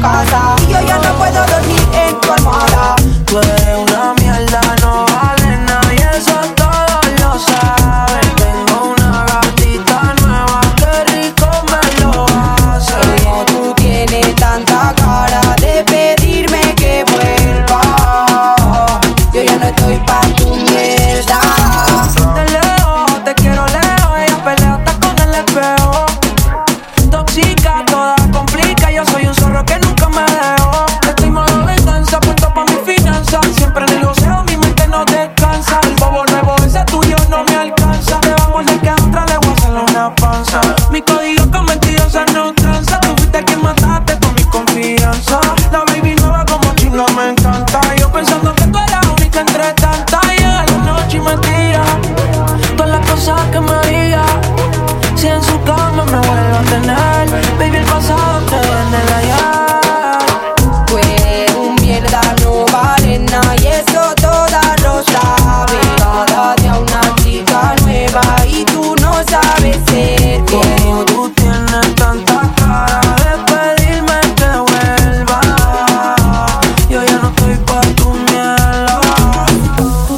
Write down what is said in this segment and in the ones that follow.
casa. Y yo ya no puedo dormir en tu almohada. Tú eres una mierda, no vale nada y eso todos lo saben. Tengo una gatita nueva, qué rico me lo hace. Como tú tienes tanta cara de pedirme que vuelva. Yo ya no estoy pa'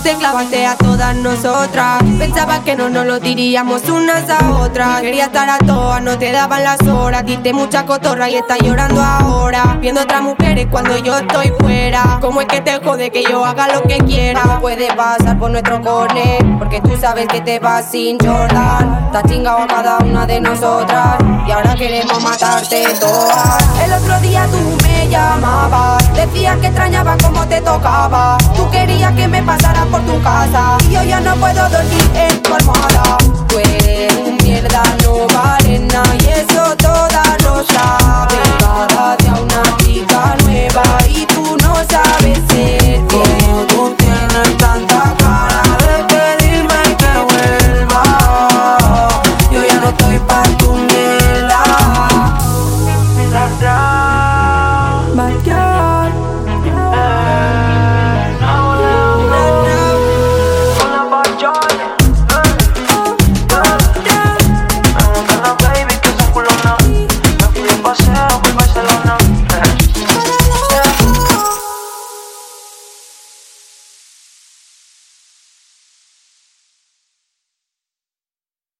te clavaste a todas nosotras. Pensaba que no nos lo diríamos unas a otras. Quería estar a todas, no te daban las horas. Diste mucha cotorra y estás llorando ahora. Viendo otras mujeres cuando yo estoy fuera. ¿Cómo es que te jode que yo haga lo que quiera? No puede pasar por nuestro cone. Porque tú sabes que te vas sin Jordan. Estás chingado a cada una de nosotras. Y ahora queremos matarte todas. El otro día tú me llamabas. Que extrañaba cómo te tocaba. Tú querías que me pasara por tu casa. Y yo ya no puedo dormir